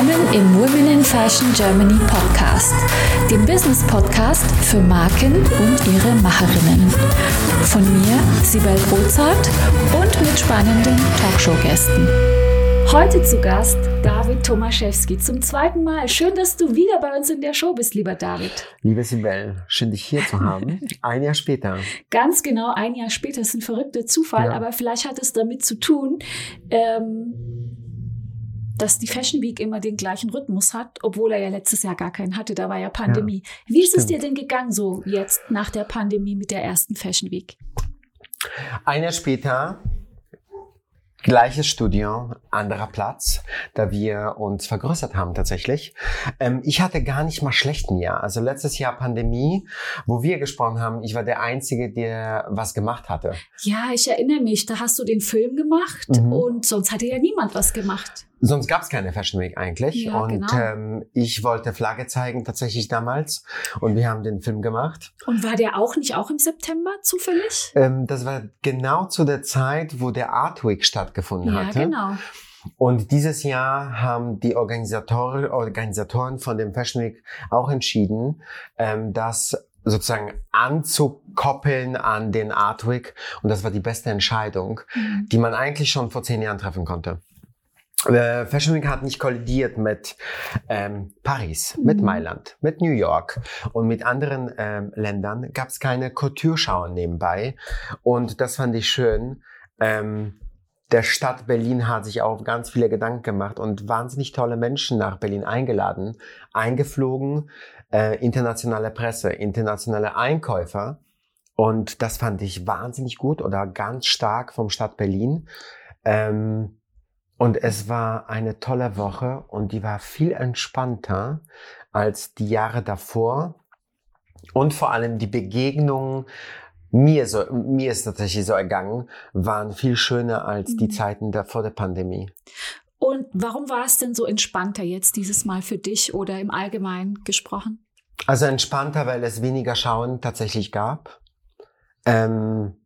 Willkommen im Women in Fashion Germany Podcast, dem Business Podcast für Marken und ihre Macherinnen. Von mir, Sibel Rozart und mit spannenden Talkshow-Gästen. Heute zu Gast David Tomaszewski zum zweiten Mal. Schön, dass du wieder bei uns in der Show bist, lieber David. Liebe Sibel, schön dich hier zu haben. ein Jahr später. Ganz genau, ein Jahr später. Das ist ein verrückter Zufall, ja. aber vielleicht hat es damit zu tun, ähm, dass die Fashion Week immer den gleichen Rhythmus hat, obwohl er ja letztes Jahr gar keinen hatte. Da war ja Pandemie. Ja, Wie ist stimmt. es dir denn gegangen so jetzt nach der Pandemie mit der ersten Fashion Week? Ein Jahr später Gleiches Studio, anderer Platz, da wir uns vergrößert haben tatsächlich. Ähm, ich hatte gar nicht mal schlechten Jahr. Also letztes Jahr Pandemie, wo wir gesprochen haben, ich war der Einzige, der was gemacht hatte. Ja, ich erinnere mich, da hast du den Film gemacht mhm. und sonst hatte ja niemand was gemacht. Sonst gab es keine Fashion Week eigentlich. Ja, und genau. ähm, ich wollte Flagge zeigen tatsächlich damals. Und wir haben den Film gemacht. Und war der auch nicht auch im September zufällig? Ähm, das war genau zu der Zeit, wo der Art Week stattgefunden ja, hatte. Ja, genau. Und dieses Jahr haben die Organisatoren, Organisatoren von dem Fashion Week auch entschieden, ähm, das sozusagen anzukoppeln an den Art Week. Und das war die beste Entscheidung, mhm. die man eigentlich schon vor zehn Jahren treffen konnte. Äh, Fashion Week hat nicht kollidiert mit ähm, Paris, mhm. mit Mailand, mit New York und mit anderen ähm, Ländern gab es keine Couture-Schauen nebenbei und das fand ich schön. Ähm, der Stadt Berlin hat sich auch ganz viele Gedanken gemacht und wahnsinnig tolle Menschen nach Berlin eingeladen, eingeflogen, äh, internationale Presse, internationale Einkäufer und das fand ich wahnsinnig gut oder ganz stark vom Stadt Berlin. Ähm, und es war eine tolle Woche und die war viel entspannter als die Jahre davor. Und vor allem die Begegnungen, mir, so, mir ist tatsächlich so ergangen, waren viel schöner als die mhm. Zeiten da vor der Pandemie. Und warum war es denn so entspannter jetzt dieses Mal für dich oder im Allgemeinen gesprochen? Also entspannter, weil es weniger Schauen tatsächlich gab. Ähm,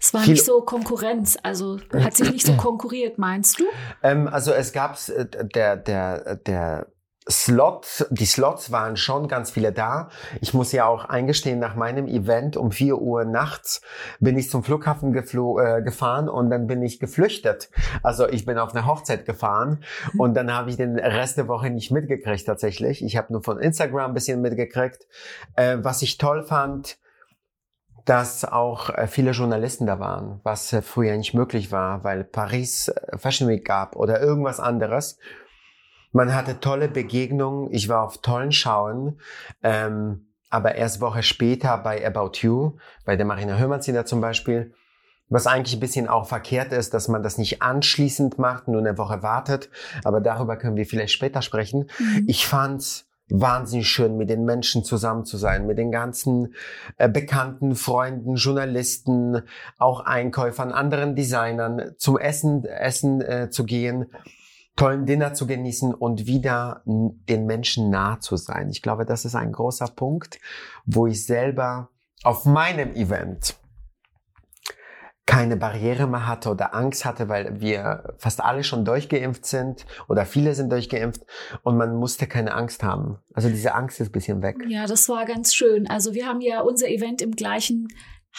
es war nicht so Konkurrenz, also hat sich nicht so konkurriert, meinst du? Ähm, also es gab äh, der der der Slots, die Slots waren schon ganz viele da. Ich muss ja auch eingestehen, nach meinem Event um vier Uhr nachts bin ich zum Flughafen äh, gefahren und dann bin ich geflüchtet. Also ich bin auf eine Hochzeit gefahren und dann habe ich den Rest der Woche nicht mitgekriegt tatsächlich. Ich habe nur von Instagram ein bisschen mitgekriegt. Äh, was ich toll fand, dass auch äh, viele Journalisten da waren, was äh, früher nicht möglich war, weil Paris äh, Fashion Week gab oder irgendwas anderes. Man hatte tolle Begegnungen, ich war auf tollen Schauen, ähm, aber erst Woche später bei About You, bei der Marina Hörmannsiner zum Beispiel, was eigentlich ein bisschen auch verkehrt ist, dass man das nicht anschließend macht, nur eine Woche wartet, aber darüber können wir vielleicht später sprechen. Mhm. Ich fand's wahnsinnig schön, mit den Menschen zusammen zu sein, mit den ganzen äh, bekannten Freunden, Journalisten, auch Einkäufern, anderen Designern, zum Essen, Essen äh, zu gehen, tollen Dinner zu genießen und wieder den Menschen nah zu sein. Ich glaube, das ist ein großer Punkt, wo ich selber auf meinem Event keine Barriere mehr hatte oder Angst hatte, weil wir fast alle schon durchgeimpft sind oder viele sind durchgeimpft und man musste keine Angst haben. Also diese Angst ist ein bisschen weg. Ja, das war ganz schön. Also wir haben ja unser Event im gleichen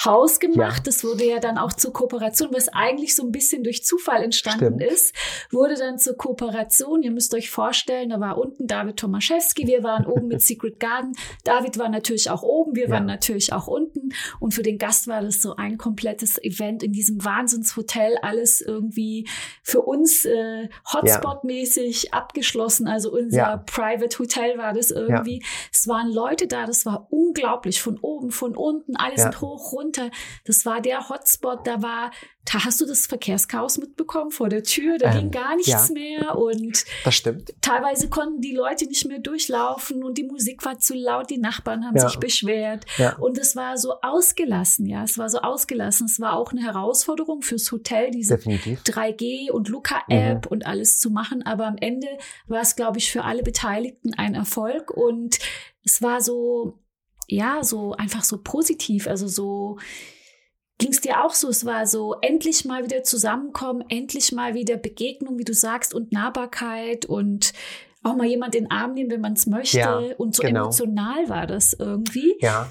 Haus gemacht. Ja. Das wurde ja dann auch zur Kooperation, was eigentlich so ein bisschen durch Zufall entstanden Stimmt. ist, wurde dann zur Kooperation. Ihr müsst euch vorstellen, da war unten David Tomaszewski, wir waren oben mit Secret Garden. David war natürlich auch oben, wir ja. waren natürlich auch unten. Und für den Gast war das so ein komplettes Event in diesem Wahnsinnshotel, alles irgendwie für uns äh, Hotspot-mäßig ja. abgeschlossen. Also unser Private Hotel war das irgendwie. Es waren Leute da, das war unglaublich, von oben, von unten, alle sind hoch, runter. Das war der Hotspot, da war, da hast du das Verkehrschaos mitbekommen vor der Tür, da ähm, ging gar nichts ja, mehr und das stimmt. teilweise konnten die Leute nicht mehr durchlaufen und die Musik war zu laut, die Nachbarn haben ja. sich beschwert ja. und es war so ausgelassen, ja, es war so ausgelassen. Es war auch eine Herausforderung fürs Hotel, diese Definitiv. 3G und Luca-App mhm. und alles zu machen, aber am Ende war es, glaube ich, für alle Beteiligten ein Erfolg und es war so, ja, so einfach so positiv, also so ging es dir auch so, es war so endlich mal wieder zusammenkommen, endlich mal wieder Begegnung, wie du sagst, und Nahbarkeit und auch mal jemand in den Arm nehmen, wenn man es möchte. Ja, und so genau. emotional war das irgendwie. Ja.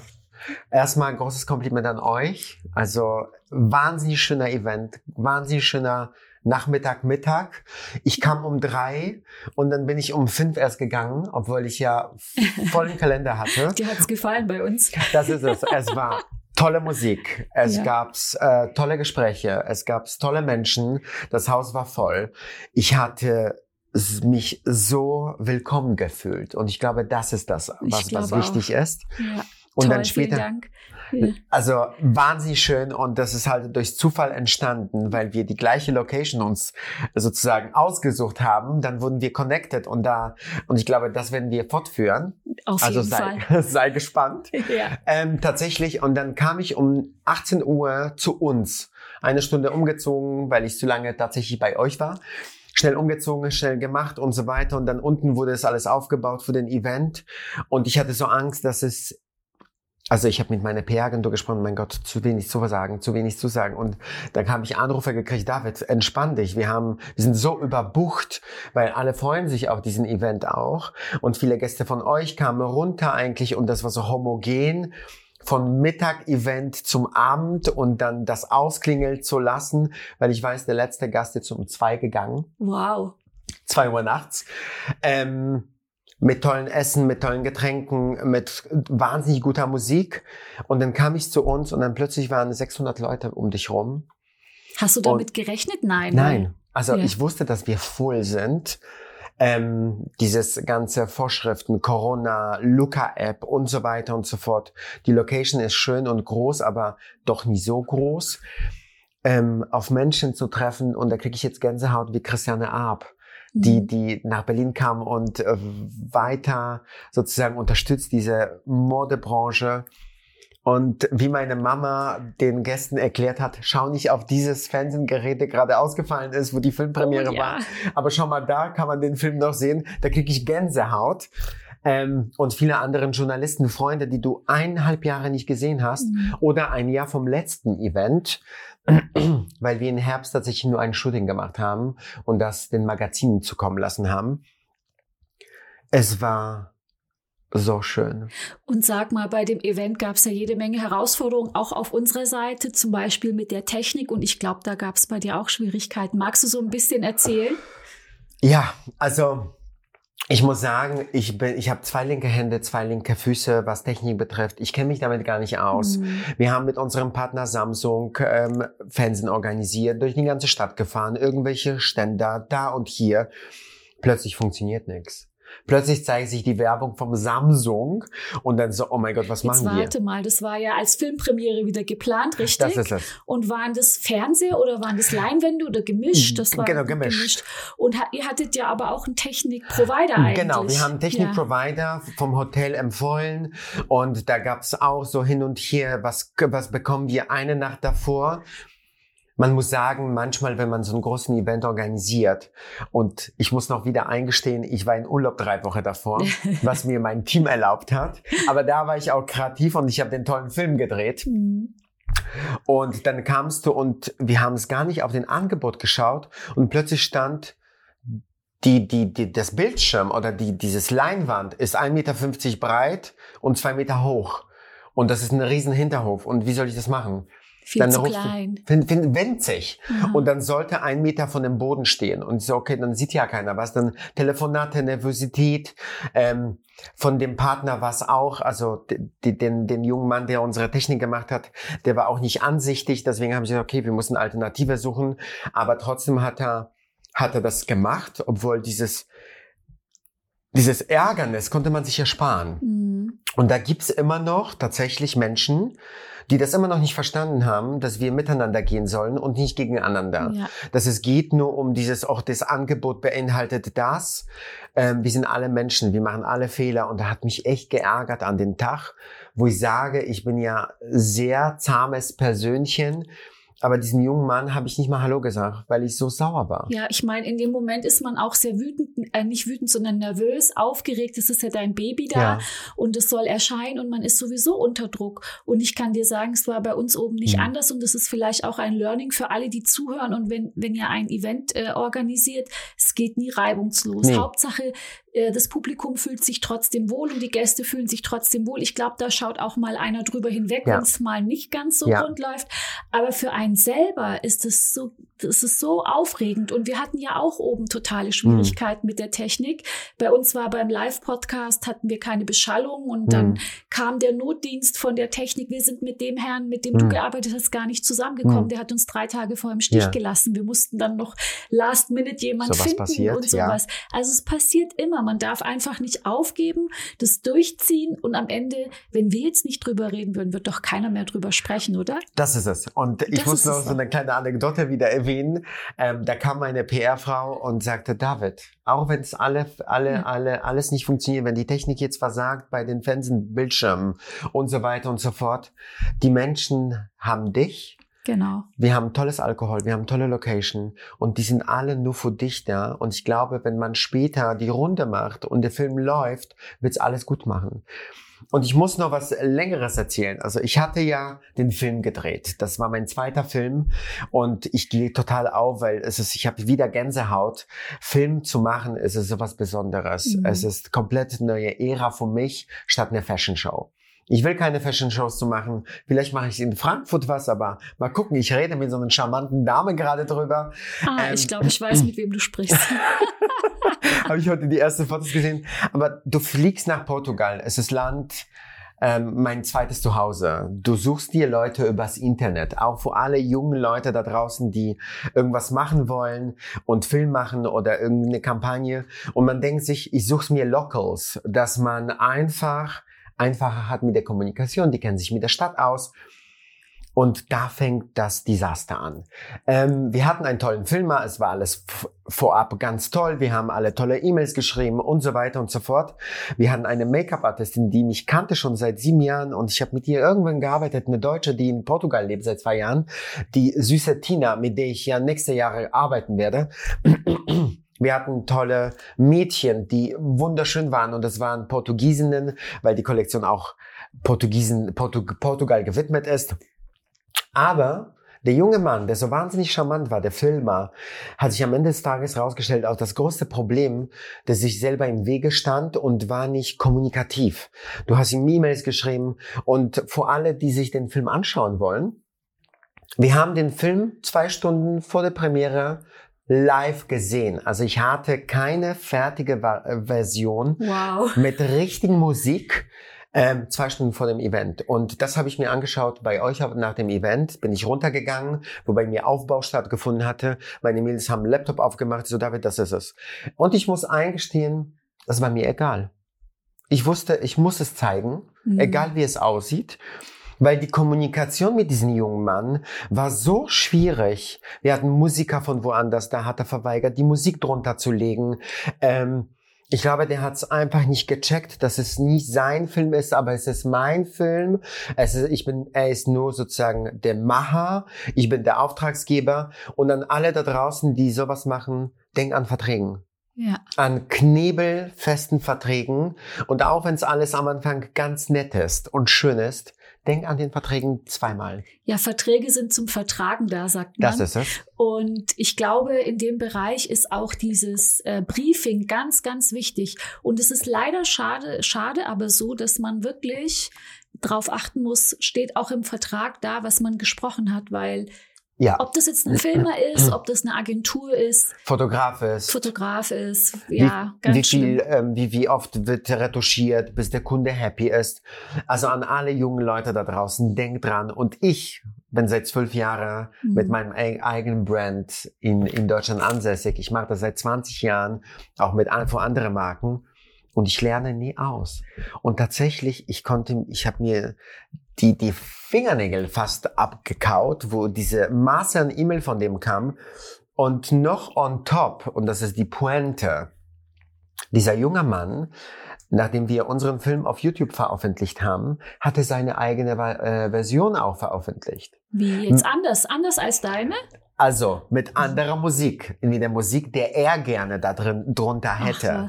Erstmal ein großes Kompliment an euch. Also wahnsinnig schöner Event, wahnsinnig schöner Nachmittag, Mittag. Ich kam um drei und dann bin ich um fünf erst gegangen, obwohl ich ja vollen Kalender hatte. Dir hat's gefallen bei uns. Das ist es. Es war tolle Musik. Es ja. gab's äh, tolle Gespräche. Es gab's tolle Menschen. Das Haus war voll. Ich hatte mich so willkommen gefühlt. Und ich glaube, das ist das, was, was wichtig auch. ist. Ja. Und Toll, dann später. Vielen Dank. Also wahnsinnig schön und das ist halt durch Zufall entstanden, weil wir die gleiche Location uns sozusagen ausgesucht haben. Dann wurden wir connected und da und ich glaube, das werden wir fortführen. Auf also jeden sei, Fall. sei gespannt. Ja. Ähm, tatsächlich und dann kam ich um 18 Uhr zu uns, eine Stunde umgezogen, weil ich zu lange tatsächlich bei euch war schnell umgezogen, schnell gemacht und so weiter. Und dann unten wurde es alles aufgebaut für den Event. Und ich hatte so Angst, dass es also ich habe mit meiner PR-Agentur gesprochen, mein Gott, zu wenig zu sagen, zu wenig zu sagen. Und dann habe ich Anrufe gekriegt, David, entspann dich. Wir haben, wir sind so überbucht, weil alle freuen sich auf diesen Event auch. Und viele Gäste von euch kamen runter eigentlich und das war so homogen von Mittag-Event zum Abend und dann das ausklingeln zu lassen, weil ich weiß, der letzte Gast ist um zwei gegangen. Wow. Zwei Uhr nachts. Ähm, mit tollen Essen, mit tollen Getränken, mit wahnsinnig guter Musik. Und dann kam ich zu uns und dann plötzlich waren 600 Leute um dich rum. Hast du damit und gerechnet? Nein. Nein. Also ja. ich wusste, dass wir voll sind. Ähm, dieses ganze Vorschriften, Corona, Luca-App und so weiter und so fort. Die Location ist schön und groß, aber doch nie so groß. Ähm, auf Menschen zu treffen und da kriege ich jetzt Gänsehaut wie Christiane Arp die, mhm. die nach Berlin kam und äh, weiter sozusagen unterstützt diese Modebranche. Und wie meine Mama den Gästen erklärt hat, schau nicht auf dieses Fernsehgerät, der gerade ausgefallen ist, wo die Filmpremiere oh, ja. war. Aber schau mal, da kann man den Film noch sehen. Da kriege ich Gänsehaut. Ähm, und viele anderen Journalisten, Freunde, die du eineinhalb Jahre nicht gesehen hast mhm. oder ein Jahr vom letzten Event weil wir im Herbst tatsächlich nur ein Shooting gemacht haben und das den Magazinen zukommen lassen haben. Es war so schön. Und sag mal, bei dem Event gab es ja jede Menge Herausforderungen, auch auf unserer Seite, zum Beispiel mit der Technik. Und ich glaube, da gab es bei dir auch Schwierigkeiten. Magst du so ein bisschen erzählen? Ja, also ich muss sagen, ich bin, ich habe zwei linke Hände, zwei linke Füße, was Technik betrifft. Ich kenne mich damit gar nicht aus. Mhm. Wir haben mit unserem Partner Samsung ähm, Fernsehen organisiert, durch die ganze Stadt gefahren, irgendwelche Ständer da und hier. Plötzlich funktioniert nichts. Plötzlich zeigt sich die Werbung vom Samsung und dann so, oh mein Gott, was Jetzt machen wir? Warte mal, das war ja als Filmpremiere wieder geplant, richtig? Das ist es. Und waren das Fernseher oder waren das Leinwände oder gemischt? Das war genau, gemischt. gemischt. Und ihr hattet ja aber auch einen Technikprovider eigentlich. Genau, wir haben einen Technikprovider ja. vom Hotel empfohlen und da gab es auch so hin und her, was, was bekommen wir eine Nacht davor? Man muss sagen, manchmal, wenn man so einen großen Event organisiert und ich muss noch wieder eingestehen, ich war in Urlaub drei Wochen davor, was mir mein Team erlaubt hat. Aber da war ich auch kreativ und ich habe den tollen Film gedreht. Mhm. Und dann kamst du und wir haben es gar nicht auf den Angebot geschaut und plötzlich stand die, die, die, das Bildschirm oder die, dieses Leinwand ist 1,50 Meter breit und zwei Meter hoch. Und das ist ein riesen Hinterhof. Und wie soll ich das machen? Viel dann zu klein. Du, winzig. Mhm. Und dann sollte ein Meter von dem Boden stehen. Und so, okay, dann sieht ja keiner was. Dann Telefonate, Nervosität. Ähm, von dem Partner war es auch, also die, den, den jungen Mann, der unsere Technik gemacht hat, der war auch nicht ansichtig. Deswegen haben sie gesagt, okay, wir müssen Alternative suchen. Aber trotzdem hat er, hat er das gemacht, obwohl dieses, dieses Ärgernis konnte man sich ersparen. Mhm. Und da gibt's immer noch tatsächlich Menschen, die das immer noch nicht verstanden haben, dass wir miteinander gehen sollen und nicht gegeneinander. Ja. Dass es geht nur um dieses, auch das Angebot beinhaltet das. Ähm, wir sind alle Menschen, wir machen alle Fehler und da hat mich echt geärgert an den Tag, wo ich sage, ich bin ja sehr zahmes Persönchen, Aber diesen jungen Mann habe ich nicht mal Hallo gesagt, weil ich so sauer war. Ja, ich meine, in dem Moment ist man auch sehr wütend, äh, nicht wütend, sondern nervös, aufgeregt. Es ist ja dein Baby da ja. und es soll erscheinen und man ist sowieso unter Druck. Und ich kann dir sagen, es war bei uns oben nicht mhm. anders und es ist vielleicht auch ein Learning für alle, die zuhören. Und wenn, wenn ihr ein Event äh, organisiert, es geht nie reibungslos. Nee. Hauptsache, das Publikum fühlt sich trotzdem wohl und die Gäste fühlen sich trotzdem wohl. Ich glaube, da schaut auch mal einer drüber hinweg, ja. wenn es mal nicht ganz so ja. rund läuft. Aber für einen selber ist es so, das ist so aufregend. Und wir hatten ja auch oben totale mhm. Schwierigkeiten mhm. mit der Technik. Bei uns war beim Live-Podcast hatten wir keine Beschallung und mhm. dann kam der Notdienst von der Technik. Wir sind mit dem Herrn, mit dem mhm. du gearbeitet hast, gar nicht zusammengekommen. Mhm. Der hat uns drei Tage vor im Stich ja. gelassen. Wir mussten dann noch last minute jemand so finden passiert, und sowas. Also es passiert immer. Man darf einfach nicht aufgeben, das durchziehen und am Ende, wenn wir jetzt nicht drüber reden würden, wird doch keiner mehr drüber sprechen, oder? Das ist es. Und ich das muss noch so eine kleine Anekdote wieder erwähnen. Ähm, da kam meine PR-Frau und sagte, David, auch wenn es alle, alle, ja. alle, alles nicht funktioniert, wenn die Technik jetzt versagt bei den Fernsehbildschirmen und so weiter und so fort, die Menschen haben dich Genau. Wir haben tolles Alkohol, wir haben tolle Location und die sind alle nur für dich da. Und ich glaube, wenn man später die Runde macht und der Film läuft, wird's alles gut machen. Und ich muss noch was Längeres erzählen. Also ich hatte ja den Film gedreht. Das war mein zweiter Film und ich gehe total auf, weil es ist, ich habe wieder Gänsehaut. Film zu machen, ist es sowas Besonderes. Mhm. Es ist komplett neue Ära für mich statt eine Fashion Show. Ich will keine Fashion-Shows zu machen. Vielleicht mache ich in Frankfurt was, aber mal gucken. Ich rede mit so einer charmanten Dame gerade drüber. Ah, ähm, ich glaube, ich weiß, mit wem du sprichst. Habe ich heute die ersten Fotos gesehen. Aber du fliegst nach Portugal. Es ist Land, ähm, mein zweites Zuhause. Du suchst dir Leute übers Internet, auch für alle jungen Leute da draußen, die irgendwas machen wollen und Film machen oder irgendeine Kampagne. Und man denkt sich, ich suche mir Locals, dass man einfach einfacher hat mit der Kommunikation, die kennen sich mit der Stadt aus. Und da fängt das Desaster an. Ähm, wir hatten einen tollen Filmer, es war alles vorab ganz toll, wir haben alle tolle E-Mails geschrieben und so weiter und so fort. Wir hatten eine Make-up-Artistin, die mich kannte schon seit sieben Jahren und ich habe mit ihr irgendwann gearbeitet, eine Deutsche, die in Portugal lebt seit zwei Jahren, die süße Tina, mit der ich ja nächste Jahre arbeiten werde. Wir hatten tolle Mädchen, die wunderschön waren und es waren Portugiesinnen, weil die Kollektion auch Portugiesen, Portu Portugal gewidmet ist. Aber der junge Mann, der so wahnsinnig charmant war, der Filmer, hat sich am Ende des Tages herausgestellt, auch das größte Problem, das sich selber im Wege stand und war nicht kommunikativ. Du hast ihm E-Mails geschrieben und vor alle, die sich den Film anschauen wollen, wir haben den Film zwei Stunden vor der Premiere live gesehen. Also ich hatte keine fertige äh, Version wow. mit richtigen Musik. Ähm, zwei Stunden vor dem Event. Und das habe ich mir angeschaut bei euch nach dem Event. Bin ich runtergegangen, wobei mir Aufbau stattgefunden hatte. Meine Mädels haben einen Laptop aufgemacht. So, David, das ist es. Und ich muss eingestehen, das war mir egal. Ich wusste, ich muss es zeigen, mhm. egal wie es aussieht weil die Kommunikation mit diesem jungen Mann war so schwierig. Wir hatten Musiker von woanders, da hat er verweigert, die Musik drunter zu legen. Ähm, ich glaube, der hat es einfach nicht gecheckt, dass es nicht sein Film ist, aber es ist mein Film. Es ist, ich bin, er ist nur sozusagen der Macher. Ich bin der Auftragsgeber. Und an alle da draußen, die sowas machen, denk an Verträgen. Ja. An knebelfesten Verträgen. Und auch wenn es alles am Anfang ganz nett ist und schön ist, denk an den Verträgen zweimal. Ja, Verträge sind zum Vertragen da, sagt man. Das ist es. Und ich glaube, in dem Bereich ist auch dieses äh, Briefing ganz, ganz wichtig. Und es ist leider schade, schade, aber so, dass man wirklich darauf achten muss, steht auch im Vertrag da, was man gesprochen hat, weil ja. Ob das jetzt ein Filmer ist, ob das eine Agentur ist. Fotograf ist. Fotograf ist, ja, wie, ganz wie viel, ähm, wie, wie oft wird retuschiert, bis der Kunde happy ist. Also an alle jungen Leute da draußen, denkt dran. Und ich bin seit zwölf Jahren mhm. mit meinem eigenen Brand in, in Deutschland ansässig. Ich mache das seit 20 Jahren, auch mit vor anderen Marken. Und ich lerne nie aus. Und tatsächlich, ich konnte, ich habe mir die, die Fingernägel fast abgekaut, wo diese Masse an E-Mail von dem kam. Und noch on top, und das ist die Pointe, dieser junge Mann nachdem wir unseren Film auf YouTube veröffentlicht haben, hat er seine eigene äh, Version auch veröffentlicht. Wie jetzt anders? Anders als deine? Also mit anderer Musik, in der Musik, der er gerne da drin drunter hätte.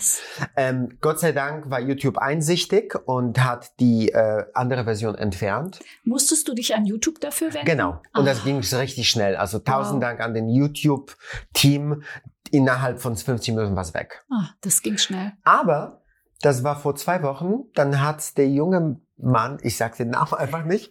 Ähm, Gott sei Dank war YouTube einsichtig und hat die äh, andere Version entfernt. Musstest du dich an YouTube dafür wenden? Genau. Und Ach. das ging richtig schnell. Also tausend wow. Dank an den YouTube-Team. Innerhalb von 50 Minuten war es weg. Ah, das ging schnell. Aber das war vor zwei Wochen. Dann hat der junge Mann, ich sage den Namen einfach nicht,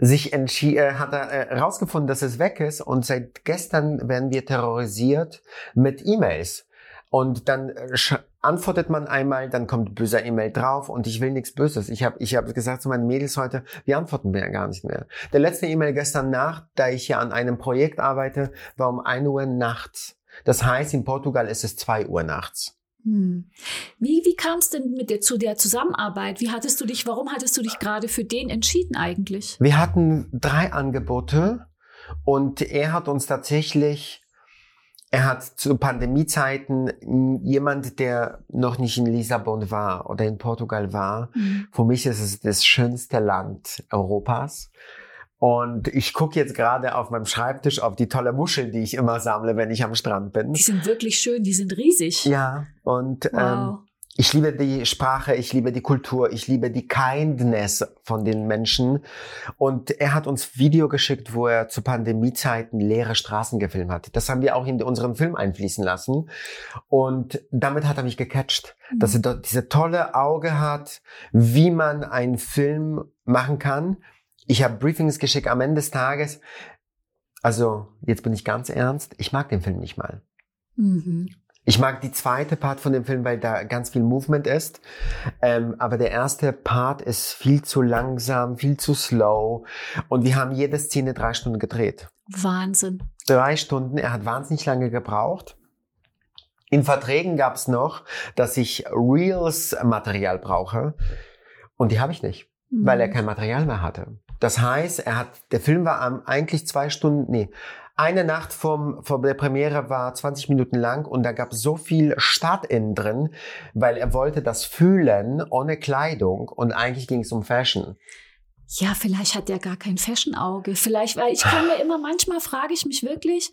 sich entschieden, äh, hat er äh, herausgefunden, dass es weg ist und seit gestern werden wir terrorisiert mit E-Mails. Und dann äh, antwortet man einmal, dann kommt böser E-Mail drauf und ich will nichts Böses. Ich habe ich hab gesagt zu meinen Mädels heute, wir antworten mir gar nicht mehr. Der letzte E-Mail gestern Nacht, da ich ja an einem Projekt arbeite, war um 1 Uhr nachts. Das heißt, in Portugal ist es 2 Uhr nachts. Hm. Wie, wie kam es denn mit der, zu der Zusammenarbeit? Wie hattest du dich, warum hattest du dich gerade für den entschieden eigentlich? Wir hatten drei Angebote und er hat uns tatsächlich, er hat zu Pandemiezeiten jemand, der noch nicht in Lissabon war oder in Portugal war. Mhm. Für mich ist es das schönste Land Europas. Und ich gucke jetzt gerade auf meinem Schreibtisch auf die tolle Muschel, die ich immer sammle, wenn ich am Strand bin. Die sind wirklich schön, die sind riesig. Ja, und ähm, wow. ähm, ich liebe die Sprache, ich liebe die Kultur, ich liebe die Kindness von den Menschen. Und er hat uns Video geschickt, wo er zu Pandemiezeiten leere Straßen gefilmt hat. Das haben wir auch in unseren Film einfließen lassen. Und damit hat er mich gecatcht, mhm. dass er dort diese tolle Auge hat, wie man einen Film machen kann ich habe Briefings geschickt am Ende des Tages. Also, jetzt bin ich ganz ernst, ich mag den Film nicht mal. Mhm. Ich mag die zweite Part von dem Film, weil da ganz viel Movement ist. Ähm, aber der erste Part ist viel zu langsam, viel zu slow. Und wir haben jede Szene drei Stunden gedreht. Wahnsinn. Drei Stunden. Er hat wahnsinnig lange gebraucht. In Verträgen gab es noch, dass ich Reels-Material brauche. Und die habe ich nicht, mhm. weil er mhm. kein Material mehr hatte. Das heißt, er hat, der Film war eigentlich zwei Stunden, nee, eine Nacht vom, vor der Premiere war 20 Minuten lang und da gab es so viel Start innen drin, weil er wollte das fühlen ohne Kleidung und eigentlich ging es um Fashion. Ja, vielleicht hat er gar kein Fashion-Auge. Vielleicht, weil ich kann mir immer, manchmal frage ich mich wirklich,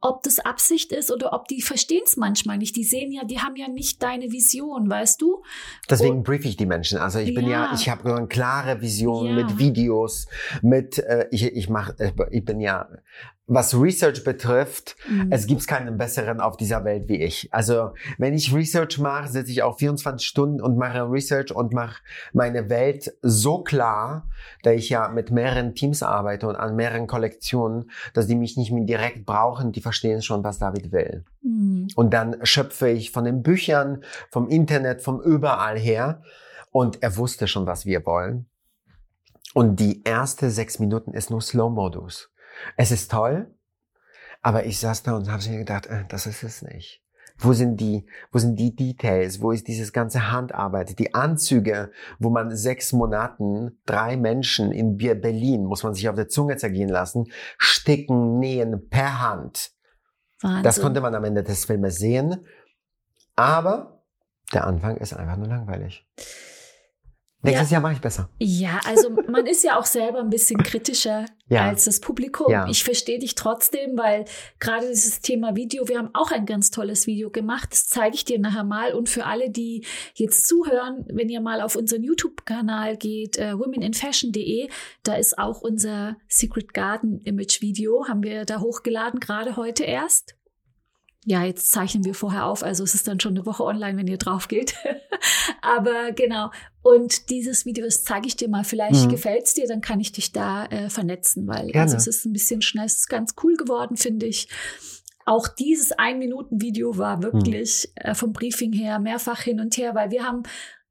ob das Absicht ist oder ob die verstehen es manchmal nicht. Die sehen ja, die haben ja nicht deine Vision, weißt du? Deswegen brief ich die Menschen. Also ich bin ja, ja ich habe eine klare Vision ja. mit Videos, mit äh, ich ich mache äh, ich bin ja was Research betrifft, mhm. es gibt keinen besseren auf dieser Welt wie ich. Also wenn ich Research mache, sitze ich auch 24 Stunden und mache Research und mache meine Welt so klar, da ich ja mit mehreren Teams arbeite und an mehreren Kollektionen, dass die mich nicht mehr direkt brauchen, die verstehen schon, was David will. Mhm. Und dann schöpfe ich von den Büchern, vom Internet, vom überall her. Und er wusste schon, was wir wollen. Und die erste sechs Minuten ist nur Slow-Modus. Es ist toll, aber ich saß da und habe mir gedacht, äh, das ist es nicht. Wo sind die, wo sind die Details? Wo ist dieses ganze Handarbeit? Die Anzüge, wo man sechs Monaten drei Menschen in Berlin, muss man sich auf der Zunge zergehen lassen, sticken, nähen per Hand. Wahnsinn. Das konnte man am Ende des Filmes sehen. Aber der Anfang ist einfach nur langweilig. Nächstes ja. Jahr mache ich besser. Ja, also man ist ja auch selber ein bisschen kritischer ja. als das Publikum. Ja. Ich verstehe dich trotzdem, weil gerade dieses Thema Video, wir haben auch ein ganz tolles Video gemacht. Das zeige ich dir nachher mal. Und für alle, die jetzt zuhören, wenn ihr mal auf unseren YouTube-Kanal geht, äh, womeninfashion.de, da ist auch unser Secret Garden Image Video, haben wir da hochgeladen, gerade heute erst ja, jetzt zeichnen wir vorher auf, also es ist dann schon eine Woche online, wenn ihr drauf geht. Aber genau. Und dieses Video, das zeige ich dir mal. Vielleicht mhm. gefällt's dir, dann kann ich dich da äh, vernetzen, weil Gerne. also es ist ein bisschen schnell, es ist ganz cool geworden, finde ich. Auch dieses Ein-Minuten-Video war wirklich mhm. äh, vom Briefing her mehrfach hin und her, weil wir haben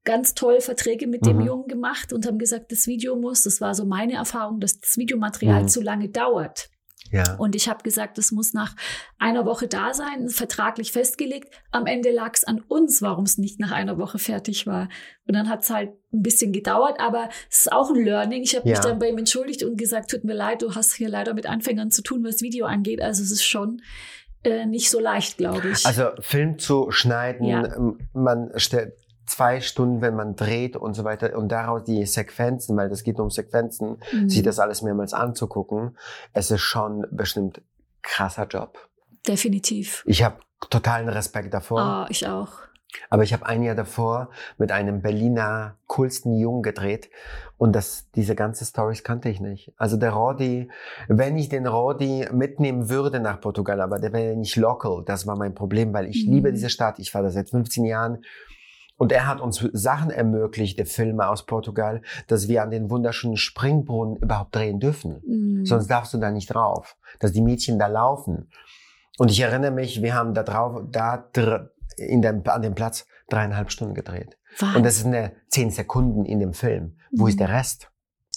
ganz toll Verträge mit dem mhm. Jungen gemacht und haben gesagt, das Video muss, das war so meine Erfahrung, dass das Videomaterial mhm. zu lange dauert. Ja. Und ich habe gesagt, es muss nach einer Woche da sein, vertraglich festgelegt. Am Ende lag es an uns, warum es nicht nach einer Woche fertig war. Und dann hat es halt ein bisschen gedauert, aber es ist auch ein Learning. Ich habe ja. mich dann bei ihm entschuldigt und gesagt, tut mir leid, du hast hier leider mit Anfängern zu tun, was Video angeht. Also es ist schon äh, nicht so leicht, glaube ich. Also Film zu schneiden, ja. man stellt zwei Stunden, wenn man dreht und so weiter und daraus die Sequenzen, weil das geht um Sequenzen, mhm. sich das alles mehrmals anzugucken, es ist schon bestimmt krasser Job. Definitiv. Ich habe totalen Respekt davor. Ah, ich auch. Aber ich habe ein Jahr davor mit einem Berliner coolsten Jungen gedreht und das, diese ganze Stories kannte ich nicht. Also der Rodi, wenn ich den Rodi mitnehmen würde nach Portugal, aber der wäre nicht local, das war mein Problem, weil ich mhm. liebe diese Stadt. Ich war da seit 15 Jahren und er hat uns Sachen ermöglicht, der Filme aus Portugal, dass wir an den wunderschönen Springbrunnen überhaupt drehen dürfen. Mhm. Sonst darfst du da nicht drauf, dass die Mädchen da laufen. Und ich erinnere mich, wir haben da drauf, da in dem, an dem Platz dreieinhalb Stunden gedreht. Was? Und das ist eine zehn Sekunden in dem Film. Wo mhm. ist der Rest?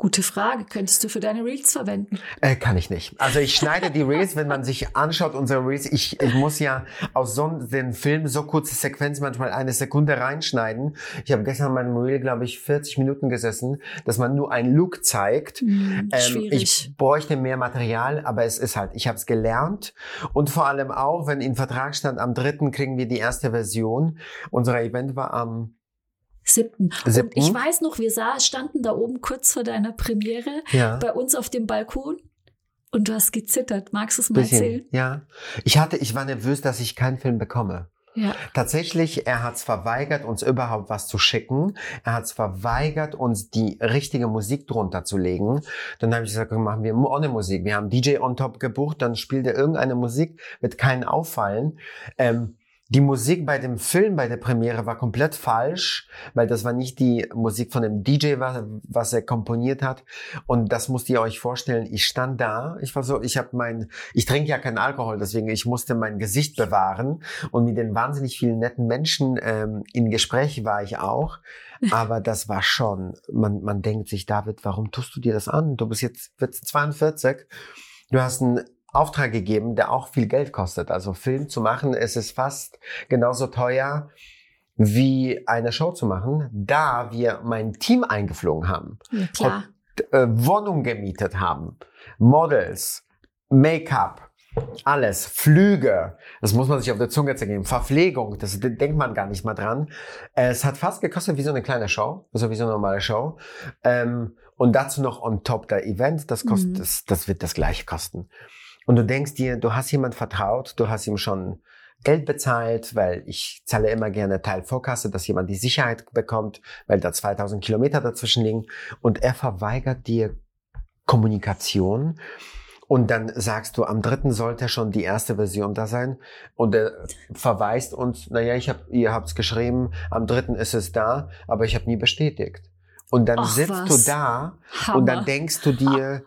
Gute Frage. Könntest du für deine Reels verwenden? Äh, kann ich nicht. Also ich schneide die Reels, wenn man sich anschaut, unsere Reels. Ich, ich muss ja aus so den Film so kurze Sequenzen manchmal eine Sekunde reinschneiden. Ich habe gestern in meinem Reel, glaube ich, 40 Minuten gesessen, dass man nur einen Look zeigt. Mm, ähm, ich bräuchte mehr Material, aber es ist halt, ich habe es gelernt. Und vor allem auch, wenn in Vertrag stand, am dritten kriegen wir die erste Version. Unser Event war am Siebten. Siebten. Und ich weiß noch, wir sah, standen da oben kurz vor deiner Premiere ja. bei uns auf dem Balkon. Und du hast gezittert. Magst du es mal Bisschen, erzählen? Ja. Ich hatte, ich war nervös, dass ich keinen Film bekomme. Ja. Tatsächlich, er hat es verweigert, uns überhaupt was zu schicken. Er hat es verweigert, uns die richtige Musik drunter zu legen. Dann habe ich gesagt, machen wir ohne Musik. Wir haben DJ on top gebucht, dann spielt er irgendeine Musik, wird keinen auffallen. Ähm, die Musik bei dem Film, bei der Premiere war komplett falsch, weil das war nicht die Musik von dem DJ, was, er komponiert hat. Und das musst ihr euch vorstellen. Ich stand da, ich war so, ich habe mein, ich trinke ja keinen Alkohol, deswegen ich musste mein Gesicht bewahren. Und mit den wahnsinnig vielen netten Menschen ähm, in Gespräch war ich auch. Aber das war schon, man, man denkt sich, David, warum tust du dir das an? Du bist jetzt 42. Du hast ein Auftrag gegeben, der auch viel Geld kostet. Also Film zu machen, ist es fast genauso teuer wie eine Show zu machen, da wir mein Team eingeflogen haben, ja, klar. Und, äh, Wohnung gemietet haben, Models, Make-up, alles, Flüge, das muss man sich auf der Zunge zergeben, Verpflegung, das denkt man gar nicht mal dran. Es hat fast gekostet wie so eine kleine Show, also wie so eine normale Show. Ähm, und dazu noch on top der Event, das kostet, mhm. das, das wird das gleiche kosten. Und du denkst dir, du hast jemand vertraut, du hast ihm schon Geld bezahlt, weil ich zahle immer gerne Teilvorkasse, dass jemand die Sicherheit bekommt, weil da 2000 Kilometer dazwischen liegen. Und er verweigert dir Kommunikation. Und dann sagst du, am dritten sollte schon die erste Version da sein. Und er verweist uns, naja, ich hab, ihr habt's geschrieben, am dritten ist es da, aber ich habe nie bestätigt. Und dann Ach, sitzt was? du da Hammer. und dann denkst du dir,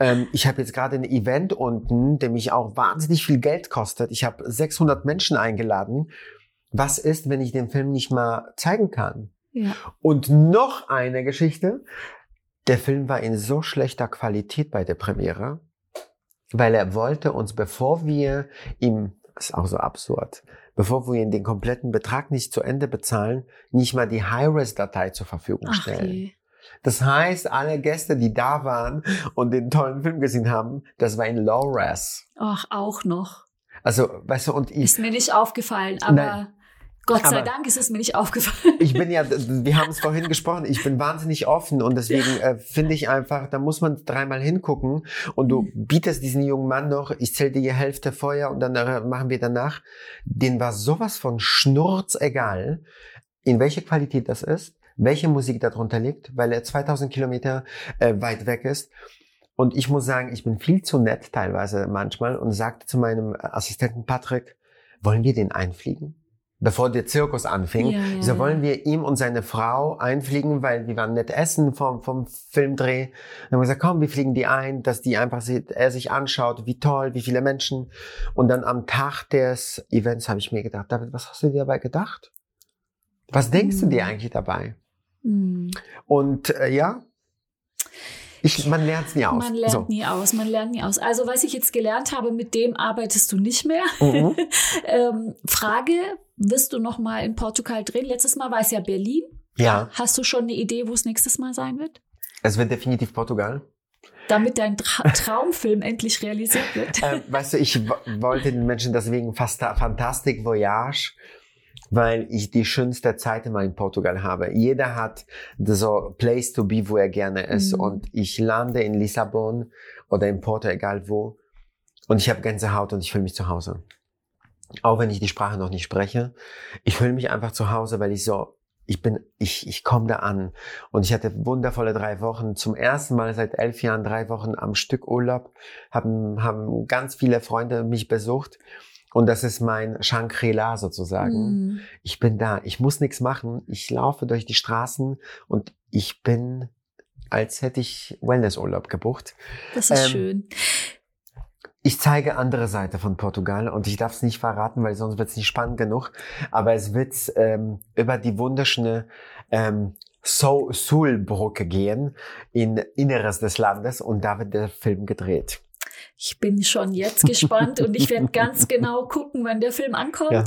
ähm, ich habe jetzt gerade ein Event unten, der mich auch wahnsinnig viel Geld kostet. Ich habe 600 Menschen eingeladen. Was ist, wenn ich den Film nicht mal zeigen kann? Ja. Und noch eine Geschichte. Der Film war in so schlechter Qualität bei der Premiere, weil er wollte uns, bevor wir ihm, ist auch so absurd, bevor wir ihm den kompletten Betrag nicht zu Ende bezahlen, nicht mal die High-Res-Datei zur Verfügung stellen. Je. Das heißt, alle Gäste, die da waren und den tollen Film gesehen haben, das war in Low-Res. Ach, auch noch. Also, weißt du, und ich. Ist mir nicht aufgefallen, aber. Nein. Gott sei Dank ist es mir nicht aufgefallen. Ich bin ja, wir haben es vorhin gesprochen, ich bin wahnsinnig offen und deswegen äh, finde ich einfach, da muss man dreimal hingucken und du mhm. bietest diesen jungen Mann noch, ich zähle dir die Hälfte vorher und dann äh, machen wir danach. Den war sowas von Schnurz egal, in welche Qualität das ist welche Musik darunter liegt, weil er 2000 Kilometer äh, weit weg ist. Und ich muss sagen, ich bin viel zu nett teilweise manchmal und sagte zu meinem Assistenten Patrick, wollen wir den einfliegen? Bevor der Zirkus anfing, ja, ja. so wollen wir ihm und seine Frau einfliegen, weil wir waren nett essen vom, vom Filmdreh. Dann haben wir gesagt, komm, wir fliegen die ein, dass die einfach er sich anschaut, wie toll, wie viele Menschen. Und dann am Tag des Events habe ich mir gedacht, David, was hast du dir dabei gedacht? Was denkst du dir hm. eigentlich dabei? Mhm. Und äh, ja, ich, man lernt es nie aus. Man lernt so. nie aus, man lernt nie aus. Also was ich jetzt gelernt habe, mit dem arbeitest du nicht mehr. Mhm. ähm, Frage, wirst du noch mal in Portugal drehen? Letztes Mal war es ja Berlin. Ja. Hast du schon eine Idee, wo es nächstes Mal sein wird? Es wird definitiv Portugal. Damit dein Tra Traumfilm endlich realisiert wird. Ähm, weißt du, ich wollte den Menschen deswegen fast Fantastic Voyage weil ich die schönste Zeit immer in Portugal habe. Jeder hat so Place to be, wo er gerne ist. Mhm. Und ich lande in Lissabon oder in Porto, egal wo. Und ich habe Gänsehaut und ich fühle mich zu Hause. Auch wenn ich die Sprache noch nicht spreche. Ich fühle mich einfach zu Hause, weil ich so, ich bin, ich, ich komme da an. Und ich hatte wundervolle drei Wochen. Zum ersten Mal seit elf Jahren drei Wochen am Stück Urlaub. Haben, haben ganz viele Freunde mich besucht. Und das ist mein Shangri-La sozusagen. Mm. Ich bin da. Ich muss nichts machen. Ich laufe durch die Straßen und ich bin, als hätte ich Wellnessurlaub gebucht. Das ist ähm, schön. Ich zeige andere Seite von Portugal und ich darf es nicht verraten, weil sonst wird es nicht spannend genug. Aber es wird ähm, über die wunderschöne ähm, Sul-Brücke gehen in Inneres des Landes und da wird der Film gedreht. Ich bin schon jetzt gespannt und ich werde ganz genau gucken, wann der Film ankommt, ja.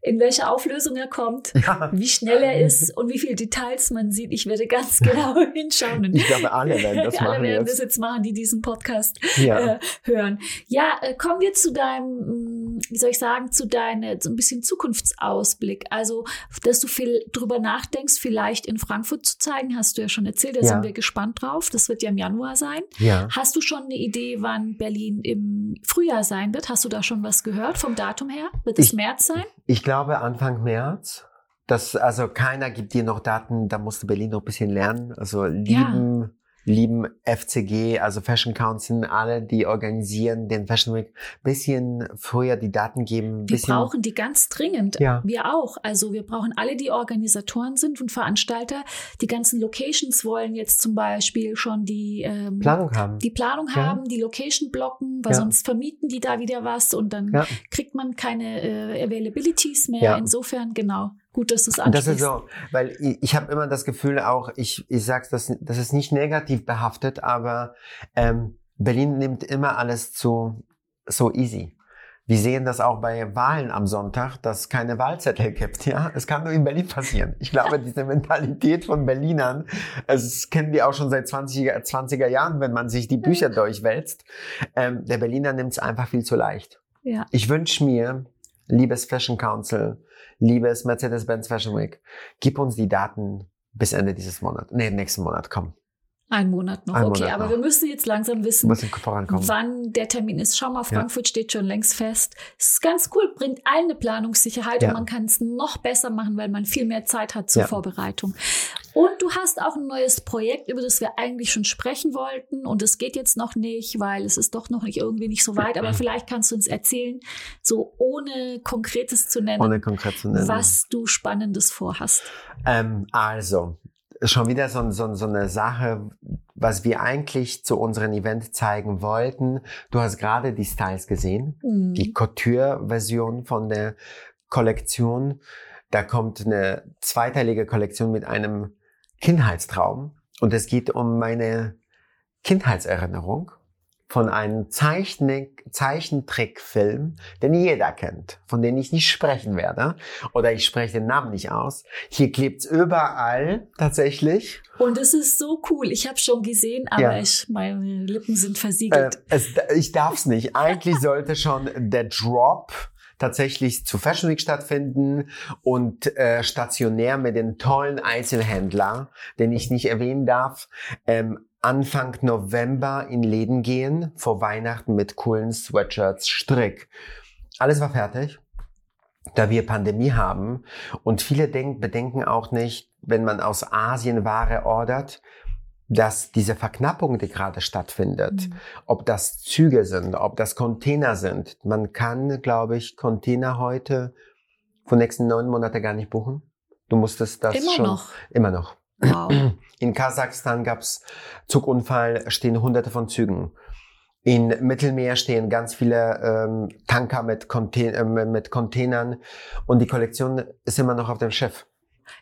in welcher Auflösung er kommt, ja. wie schnell er ist und wie viele Details man sieht. Ich werde ganz genau hinschauen. ich glaube, alle werden das alle machen. Alle werden jetzt. das jetzt machen, die diesen Podcast ja. äh, hören. Ja, äh, kommen wir zu deinem, wie soll ich sagen, zu deinem so ein bisschen Zukunftsausblick. Also, dass du viel drüber nachdenkst, vielleicht in Frankfurt zu zeigen, hast du ja schon erzählt. Da sind wir gespannt drauf. Das wird ja im Januar sein. Hast du schon eine Idee, wann Berlin Berlin im Frühjahr sein wird. Hast du da schon was gehört vom Datum her? Wird es ich, März sein? Ich glaube Anfang März. Das, also keiner gibt dir noch Daten, da musste Berlin noch ein bisschen lernen. Also lieben, ja lieben FCG, also Fashion Council, alle, die organisieren den Fashion Week, bisschen früher die Daten geben. Wir brauchen die ganz dringend. Ja. Wir auch. Also wir brauchen alle, die Organisatoren sind und Veranstalter. Die ganzen Locations wollen jetzt zum Beispiel schon die ähm, Planung haben. Die Planung ja. haben, die Location blocken, weil ja. sonst vermieten die da wieder was und dann kriegt man keine äh, Availabilities mehr. Insofern genau. Gut, dass du es ansprichst. Das ist so, weil ich, ich habe immer das Gefühl auch, ich, ich sag's, das, das ist nicht negativ behaftet, aber ähm, Berlin nimmt immer alles zu so easy. Wir sehen das auch bei Wahlen am Sonntag, dass es keine Wahlzettel gibt. Ja, es kann nur in Berlin passieren. Ich glaube, diese Mentalität von Berlinern, das kennen wir auch schon seit 20er, 20er Jahren, wenn man sich die Bücher durchwälzt. Ähm, der Berliner nimmt es einfach viel zu leicht. Ja. Ich wünsche mir, liebes Fashion Council, liebes Mercedes-Benz Fashion Week, gib uns die Daten bis Ende dieses Monats. Nee, nächsten Monat, komm. Ein Monat noch, Ein okay, Monat aber noch. wir müssen jetzt langsam wissen, wann der Termin ist. Schau mal, Frankfurt ja. steht schon längst fest. Es ist ganz cool, bringt allen eine Planungssicherheit ja. und man kann es noch besser machen, weil man viel mehr Zeit hat zur ja. Vorbereitung. Und du hast auch ein neues Projekt, über das wir eigentlich schon sprechen wollten und es geht jetzt noch nicht, weil es ist doch noch nicht irgendwie nicht so weit, aber vielleicht kannst du uns erzählen, so ohne Konkretes zu nennen, ohne konkret zu nennen. was du Spannendes vorhast. Ähm, also, schon wieder so, so, so eine Sache, was wir eigentlich zu unserem Event zeigen wollten. Du hast gerade die Styles gesehen, mhm. die Couture-Version von der Kollektion. Da kommt eine zweiteilige Kollektion mit einem Kindheitstraum. Und es geht um meine Kindheitserinnerung von einem Zeichentrickfilm, den jeder kennt, von dem ich nicht sprechen werde. Oder ich spreche den Namen nicht aus. Hier klebt's überall tatsächlich. Und es ist so cool. Ich habe schon gesehen, aber ja. ich, meine Lippen sind versiegelt. Äh, es, ich darf's nicht. Eigentlich sollte schon der Drop tatsächlich zu Fashion Week stattfinden und äh, stationär mit den tollen Einzelhändler, den ich nicht erwähnen darf, ähm, Anfang November in Läden gehen, vor Weihnachten mit coolen Sweatshirts, Strick. Alles war fertig, da wir Pandemie haben. Und viele denk, bedenken auch nicht, wenn man aus Asien Ware ordert, dass diese Verknappung, die gerade stattfindet, mhm. ob das Züge sind, ob das Container sind. Man kann, glaube ich, Container heute von nächsten neun Monate gar nicht buchen. Du musstest das immer schon noch. immer noch. Wow. In Kasachstan gab's Zugunfall, stehen hunderte von Zügen. In Mittelmeer stehen ganz viele ähm, Tanker mit, Contain äh, mit Containern und die Kollektion ist immer noch auf dem Schiff.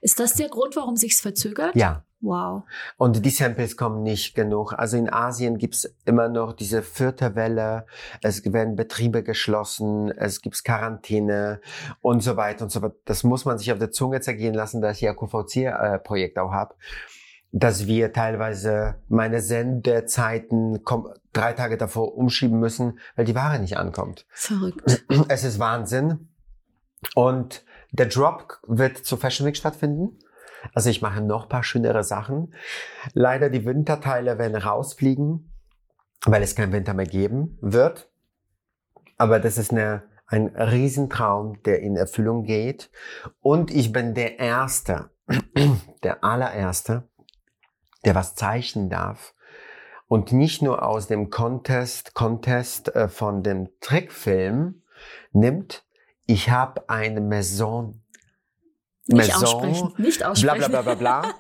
Ist das der Grund, warum sich's verzögert? Ja. Wow. Und die Samples kommen nicht genug. Also in Asien gibt's immer noch diese vierte Welle. Es werden Betriebe geschlossen, es gibt Quarantäne und so weiter und so fort. Das muss man sich auf der Zunge zergehen lassen, dass ich ja QVC-Projekt auch habe dass wir teilweise meine Sendezeiten drei Tage davor umschieben müssen, weil die Ware nicht ankommt. Verrückt. Es ist Wahnsinn. Und der Drop wird zur Fashion Week stattfinden. Also ich mache noch paar schönere Sachen. Leider die Winterteile werden rausfliegen, weil es keinen Winter mehr geben wird. Aber das ist eine, ein Riesentraum, der in Erfüllung geht. Und ich bin der Erste, der allererste, der was zeichnen darf. Und nicht nur aus dem Contest, Contest äh, von dem Trickfilm nimmt, ich habe eine Maison nicht Maison, aussprechen. Nicht aussprechen. Bla bla bla bla bla.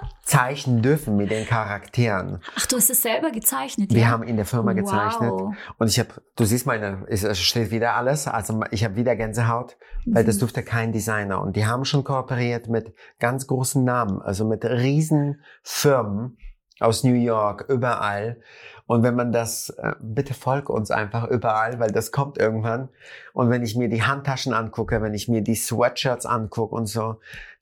zeichnen dürfen mit den Charakteren. Ach, du hast es selber gezeichnet, Wir ja? haben in der Firma gezeichnet. Wow. Und ich habe, du siehst meine, es steht wieder alles. Also ich habe wieder Gänsehaut, weil mhm. das durfte kein Designer. Und die haben schon kooperiert mit ganz großen Namen, also mit riesen Firmen aus New York, überall. Und wenn man das, äh, bitte folg uns einfach überall, weil das kommt irgendwann. Und wenn ich mir die Handtaschen angucke, wenn ich mir die Sweatshirts angucke und so,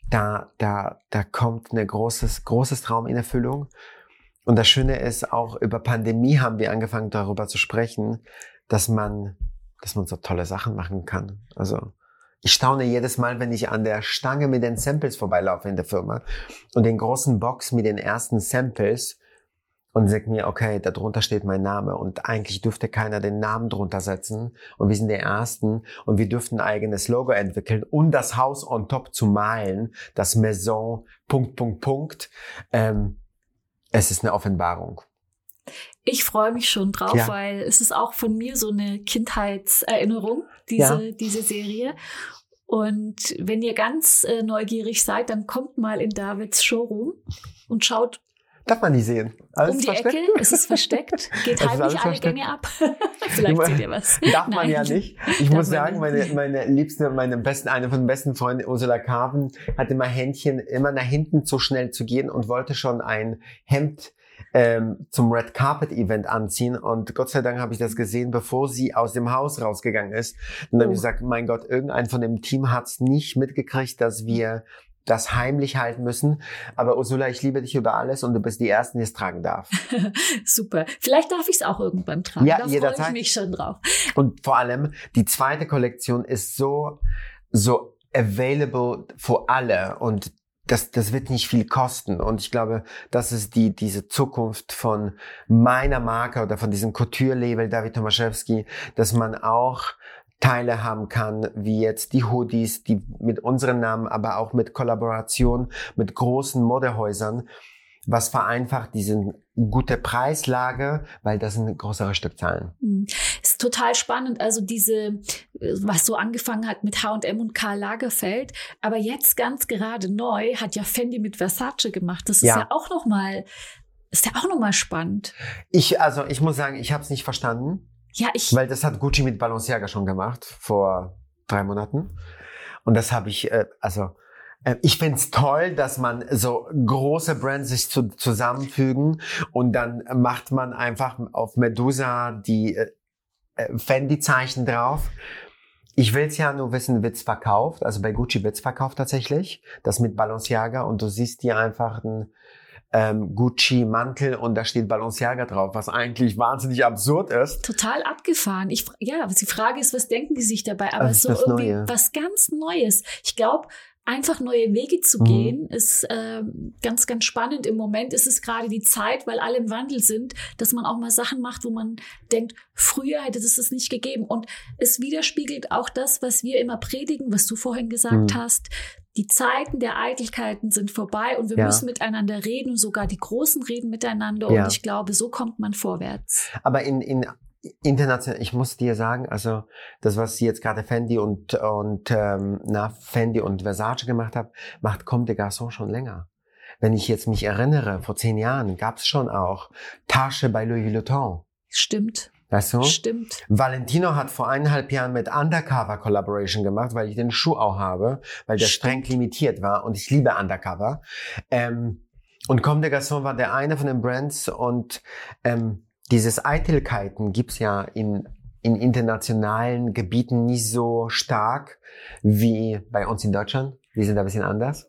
da, da, da kommt ein großes, großes Traum in Erfüllung. Und das Schöne ist, auch über Pandemie haben wir angefangen darüber zu sprechen, dass man, dass man so tolle Sachen machen kann. Also, ich staune jedes Mal, wenn ich an der Stange mit den Samples vorbeilaufe in der Firma und den großen Box mit den ersten Samples und sag mir, okay, da drunter steht mein Name und eigentlich dürfte keiner den Namen drunter setzen und wir sind der Ersten und wir dürften ein eigenes Logo entwickeln und das Haus on top zu malen, das Maison, Punkt, Punkt, Punkt. Ähm, es ist eine Offenbarung. Ich freue mich schon drauf, ja. weil es ist auch von mir so eine Kindheitserinnerung, diese, ja. diese Serie. Und wenn ihr ganz äh, neugierig seid, dann kommt mal in Davids Showroom und schaut Darf man nicht sehen. Alles um die versteckt? Ecke, es ist versteckt, geht heimlich alle versteckt. Gänge ab. Vielleicht seht ihr was. Darf Nein. man ja nicht. Ich muss sagen, meine, meine liebste, meine besten, eine von den besten Freunden, Ursula Carven, hat immer Händchen, immer nach hinten zu schnell zu gehen und wollte schon ein Hemd ähm, zum Red Carpet Event anziehen und Gott sei Dank habe ich das gesehen, bevor sie aus dem Haus rausgegangen ist. Und dann oh. habe ich gesagt, mein Gott, irgendein von dem Team hat es nicht mitgekriegt, dass wir das heimlich halten müssen. Aber Ursula, ich liebe dich über alles und du bist die Erste, die es tragen darf. Super. Vielleicht darf ich es auch irgendwann tragen. Ja, da freue ich mich schon drauf. Und vor allem, die zweite Kollektion ist so, so available für alle und das, das wird nicht viel kosten. Und ich glaube, das ist die, diese Zukunft von meiner Marke oder von diesem Couture-Label David Tomaszewski, dass man auch Teile haben kann, wie jetzt die Hoodies, die mit unseren Namen, aber auch mit Kollaboration mit großen Modehäusern, was vereinfacht diese gute Preislage, weil das sind größere Stückzahlen. Mhm. Ist total spannend. Also diese, was so angefangen hat mit H&M und Karl Lagerfeld, aber jetzt ganz gerade neu hat ja Fendi mit Versace gemacht. Das ist ja, ja auch noch mal, ist ja auch noch mal spannend. Ich, also ich muss sagen, ich habe es nicht verstanden. Ja, ich. Weil das hat Gucci mit Balenciaga schon gemacht vor drei Monaten. Und das habe ich, äh, also äh, ich find's toll, dass man so große Brands sich zu, zusammenfügen und dann macht man einfach auf Medusa die äh, äh Fendi-Zeichen drauf. Ich will's ja nur wissen, wird's verkauft. Also bei Gucci wird's verkauft tatsächlich. Das mit Balenciaga und du siehst hier einfach ein ähm, Gucci-Mantel und da steht Balenciaga drauf, was eigentlich wahnsinnig absurd ist. Total abgefahren. Ich, ja, die Frage ist, was denken die sich dabei? Aber so irgendwie Neue. was ganz Neues. Ich glaube, einfach neue Wege zu mhm. gehen, ist äh, ganz, ganz spannend. Im Moment ist es gerade die Zeit, weil alle im Wandel sind, dass man auch mal Sachen macht, wo man denkt, früher hätte es das nicht gegeben. Und es widerspiegelt auch das, was wir immer predigen, was du vorhin gesagt mhm. hast die Zeiten der Eitelkeiten sind vorbei und wir ja. müssen miteinander reden und sogar die Großen reden miteinander. Ja. Und ich glaube, so kommt man vorwärts. Aber in, in international, ich muss dir sagen, also das, was jetzt gerade Fendi und, und ähm, na, Fendi und Versace gemacht haben, macht Comme des Garçons schon länger. Wenn ich jetzt mich erinnere, vor zehn Jahren gab es schon auch Tasche bei Louis Vuitton. Stimmt. Weißt du? Stimmt. Valentino hat vor eineinhalb Jahren mit Undercover Collaboration gemacht, weil ich den Schuh auch habe, weil der Stimmt. streng limitiert war und ich liebe Undercover. Ähm, und Comme des Garçons war der eine von den Brands und ähm, dieses Eitelkeiten gibt's ja in, in internationalen Gebieten nicht so stark wie bei uns in Deutschland. Wir sind da ein bisschen anders.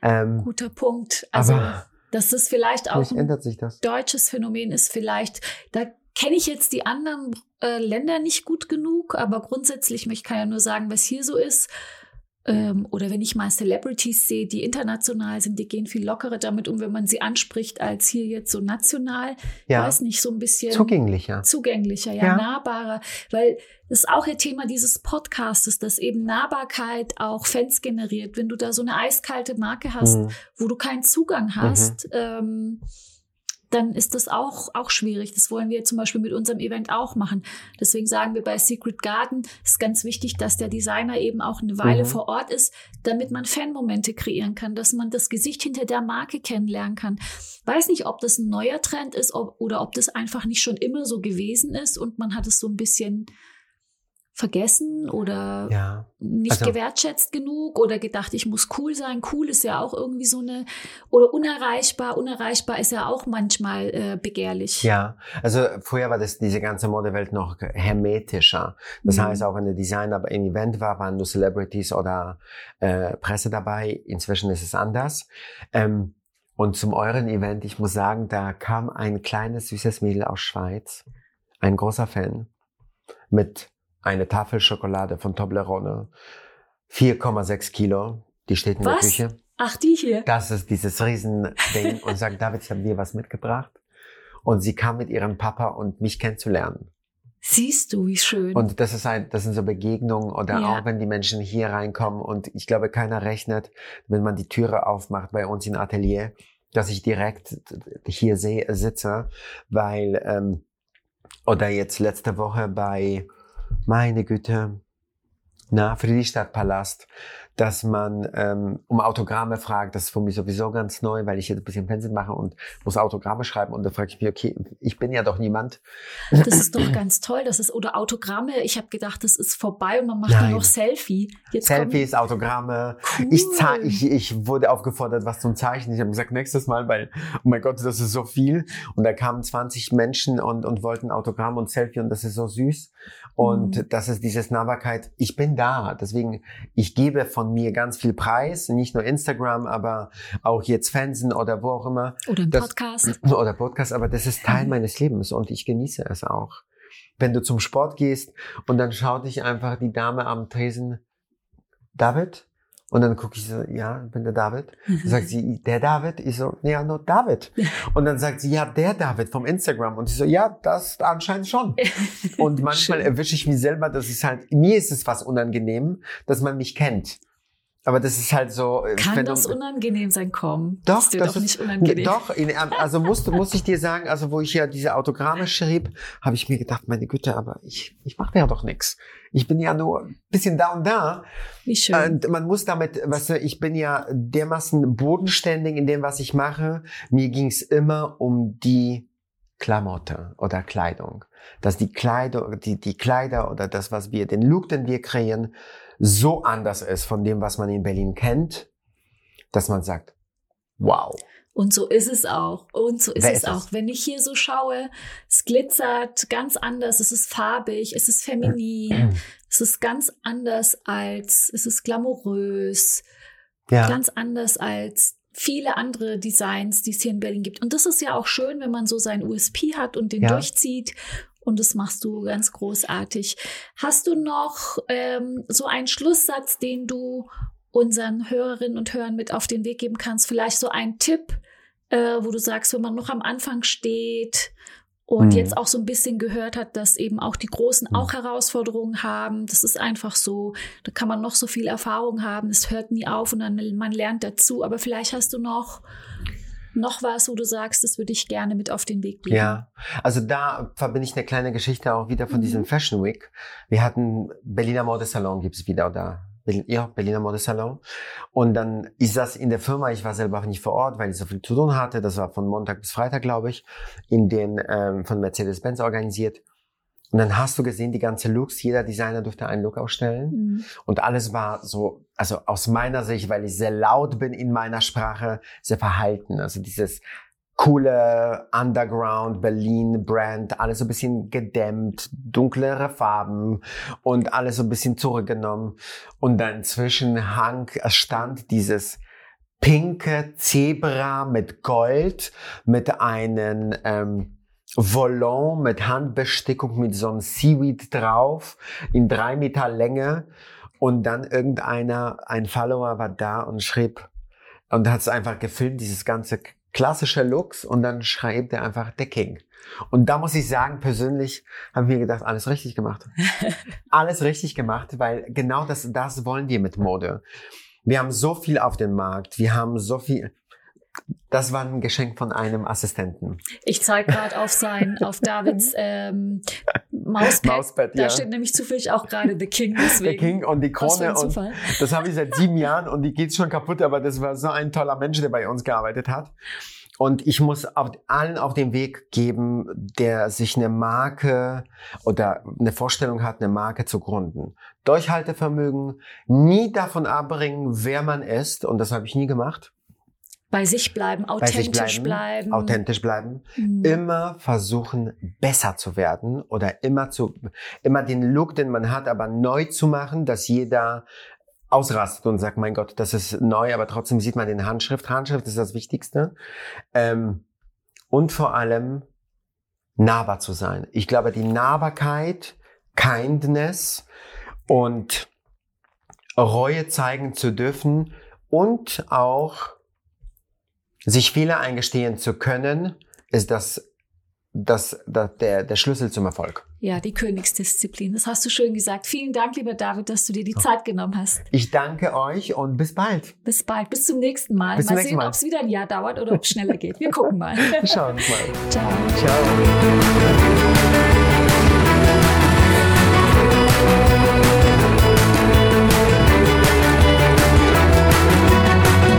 Ähm, Guter Punkt. Also, aber das ist vielleicht auch ein deutsches Phänomen ist vielleicht, da kenne ich jetzt die anderen äh, Länder nicht gut genug, aber grundsätzlich, ich kann ja nur sagen, was hier so ist. Ähm, oder wenn ich mal Celebrities sehe, die international sind, die gehen viel lockerer damit um, wenn man sie anspricht, als hier jetzt so national. Ja. Weiß nicht, so ein bisschen zugänglicher. Zugänglicher, ja, ja. nahbarer. Weil das ist auch ihr Thema dieses Podcastes, dass eben Nahbarkeit auch Fans generiert. Wenn du da so eine eiskalte Marke hast, mhm. wo du keinen Zugang hast, mhm. ähm, dann ist das auch, auch schwierig. Das wollen wir zum Beispiel mit unserem Event auch machen. Deswegen sagen wir bei Secret Garden, ist ganz wichtig, dass der Designer eben auch eine Weile mhm. vor Ort ist, damit man Fanmomente kreieren kann, dass man das Gesicht hinter der Marke kennenlernen kann. Weiß nicht, ob das ein neuer Trend ist ob, oder ob das einfach nicht schon immer so gewesen ist und man hat es so ein bisschen vergessen oder ja. nicht also, gewertschätzt genug oder gedacht, ich muss cool sein. Cool ist ja auch irgendwie so eine oder unerreichbar. Unerreichbar ist ja auch manchmal äh, begehrlich. Ja, also früher war das diese ganze Modewelt noch hermetischer. Das mhm. heißt, auch wenn der Designer im Event war, waren nur Celebrities oder äh, Presse dabei. Inzwischen ist es anders. Ähm, und zum euren Event, ich muss sagen, da kam ein kleines süßes Mädel aus Schweiz, ein großer Fan mit eine Tafel Schokolade von Toblerone, 4,6 Kilo, die steht in was? der Küche. Ach, die hier? Das ist dieses Riesending und sagt, David, ich habe dir was mitgebracht. Und sie kam mit ihrem Papa und mich kennenzulernen. Siehst du, wie schön. Und das ist ein, das sind so Begegnungen oder ja. auch wenn die Menschen hier reinkommen und ich glaube, keiner rechnet, wenn man die Türe aufmacht bei uns im Atelier, dass ich direkt hier sehe, sitze, weil, ähm, oder jetzt letzte Woche bei, meine Güte, na, Friedrichstadtpalast, dass man ähm, um Autogramme fragt. Das ist für mich sowieso ganz neu, weil ich jetzt ein bisschen Fernsehen mache und muss Autogramme schreiben. Und da frage ich mich, okay, ich bin ja doch niemand. Das ist doch ganz toll. Das ist, oder Autogramme, ich habe gedacht, das ist vorbei und man macht Nein. nur noch Selfie. Jetzt Selfies, Autogramme. Cool. Ich, ich, ich wurde aufgefordert, was zum Zeichnen. Ich habe gesagt, nächstes Mal, weil, oh mein Gott, das ist so viel. Und da kamen 20 Menschen und, und wollten Autogramm und Selfie und das ist so süß. Und mhm. das ist dieses Nahbarkeit. Ich bin da. Deswegen, ich gebe von mir ganz viel Preis. Nicht nur Instagram, aber auch jetzt Fernsehen oder wo auch immer. Oder ein Podcast. Oder Podcast. Aber das ist Teil mhm. meines Lebens und ich genieße es auch. Wenn du zum Sport gehst und dann schaut dich einfach die Dame am Tresen, David, und dann gucke ich so, ja, bin der David. Dann sagt sie, der David? Ich so, ja, nur David. Und dann sagt sie, ja, der David vom Instagram. Und ich so, ja, das anscheinend schon. Und manchmal erwische ich mich selber, dass es halt, mir ist es was unangenehm, dass man mich kennt. Aber das ist halt so. Äh, Kann das unangenehm sein, komm? Doch, das ist dir das doch ist, nicht unangenehm. Doch, ähm, also muss, muss ich dir sagen, also wo ich ja diese Autogramme schrieb, habe ich mir gedacht, meine Güte, aber ich, ich mache ja doch nichts. Ich bin ja nur ein bisschen da und da. Wie schön. Und man muss damit, weißt du, ich bin ja dermaßen bodenständig in dem, was ich mache. Mir ging es immer um die Klamotte oder Kleidung. Dass die Kleider, die, die Kleider oder das, was wir, den Look, den wir kreieren, so anders ist von dem, was man in Berlin kennt, dass man sagt, wow. Und so ist es auch. Und so ist Wer es ist auch. Es? Wenn ich hier so schaue, es glitzert ganz anders, es ist farbig, es ist feminin, es ist ganz anders als, es ist glamourös, ja. ganz anders als viele andere Designs, die es hier in Berlin gibt. Und das ist ja auch schön, wenn man so sein USP hat und den ja. durchzieht und das machst du ganz großartig. Hast du noch ähm, so einen Schlusssatz, den du unseren Hörerinnen und Hörern mit auf den Weg geben kannst? Vielleicht so ein Tipp, äh, wo du sagst, wenn man noch am Anfang steht und mhm. jetzt auch so ein bisschen gehört hat, dass eben auch die Großen mhm. auch Herausforderungen haben. Das ist einfach so, da kann man noch so viel Erfahrung haben, es hört nie auf und dann man lernt dazu. Aber vielleicht hast du noch noch was, wo du sagst, das würde ich gerne mit auf den Weg geben? Ja, also da verbinde ich eine kleine Geschichte auch wieder von mhm. diesem Fashion Week. Wir hatten Berliner Modesalon gibt's wieder da. Ja, Berliner Modesalon. Und dann ist das in der Firma, ich war selber auch nicht vor Ort, weil ich so viel zu tun hatte. Das war von Montag bis Freitag, glaube ich, in den ähm, von Mercedes-Benz organisiert. Und dann hast du gesehen, die ganze Looks, jeder Designer durfte einen Look ausstellen. Mhm. Und alles war so, also aus meiner Sicht, weil ich sehr laut bin in meiner Sprache, sehr verhalten. Also dieses coole Underground Berlin Brand, alles so ein bisschen gedämmt, dunklere Farben und alles so ein bisschen zurückgenommen. Und dann zwischen Hang stand dieses pinke Zebra mit Gold, mit einem ähm, Volant mit Handbestickung mit so einem Seaweed drauf in drei Meter Länge. Und dann irgendeiner, ein Follower war da und schrieb, und hat es einfach gefilmt, dieses ganze klassische Looks und dann schreibt er einfach der King. Und da muss ich sagen, persönlich haben wir gedacht, alles richtig gemacht. alles richtig gemacht, weil genau das, das wollen wir mit Mode. Wir haben so viel auf dem Markt, wir haben so viel, das war ein Geschenk von einem Assistenten. Ich zeige gerade auf sein, auf Davids ähm, Mauspad. Mauspad da ja. steht nämlich zufällig auch gerade The King. Deswegen. The King und die Krone. Und das habe ich seit sieben Jahren und die geht schon kaputt, aber das war so ein toller Mensch, der bei uns gearbeitet hat. Und ich muss auf, allen auf den Weg geben, der sich eine Marke oder eine Vorstellung hat, eine Marke zu gründen. Durchhaltevermögen, nie davon abbringen, wer man ist. Und das habe ich nie gemacht bei sich bleiben, authentisch sich bleiben, bleiben, Authentisch bleiben. Mhm. Immer versuchen, besser zu werden oder immer zu, immer den Look, den man hat, aber neu zu machen, dass jeder ausrastet und sagt, mein Gott, das ist neu, aber trotzdem sieht man den Handschrift. Handschrift ist das Wichtigste. Ähm, und vor allem nahbar zu sein. Ich glaube, die Nahbarkeit, Kindness und Reue zeigen zu dürfen und auch sich Fehler eingestehen zu können, ist das, das, das, der, der Schlüssel zum Erfolg. Ja, die Königsdisziplin. Das hast du schön gesagt. Vielen Dank, lieber David, dass du dir die Zeit genommen hast. Ich danke euch und bis bald. Bis bald. Bis zum nächsten Mal. Bis mal nächsten sehen, ob es wieder ein Jahr dauert oder ob es schneller geht. Wir gucken mal. Schauen wir mal. Ciao. Ciao.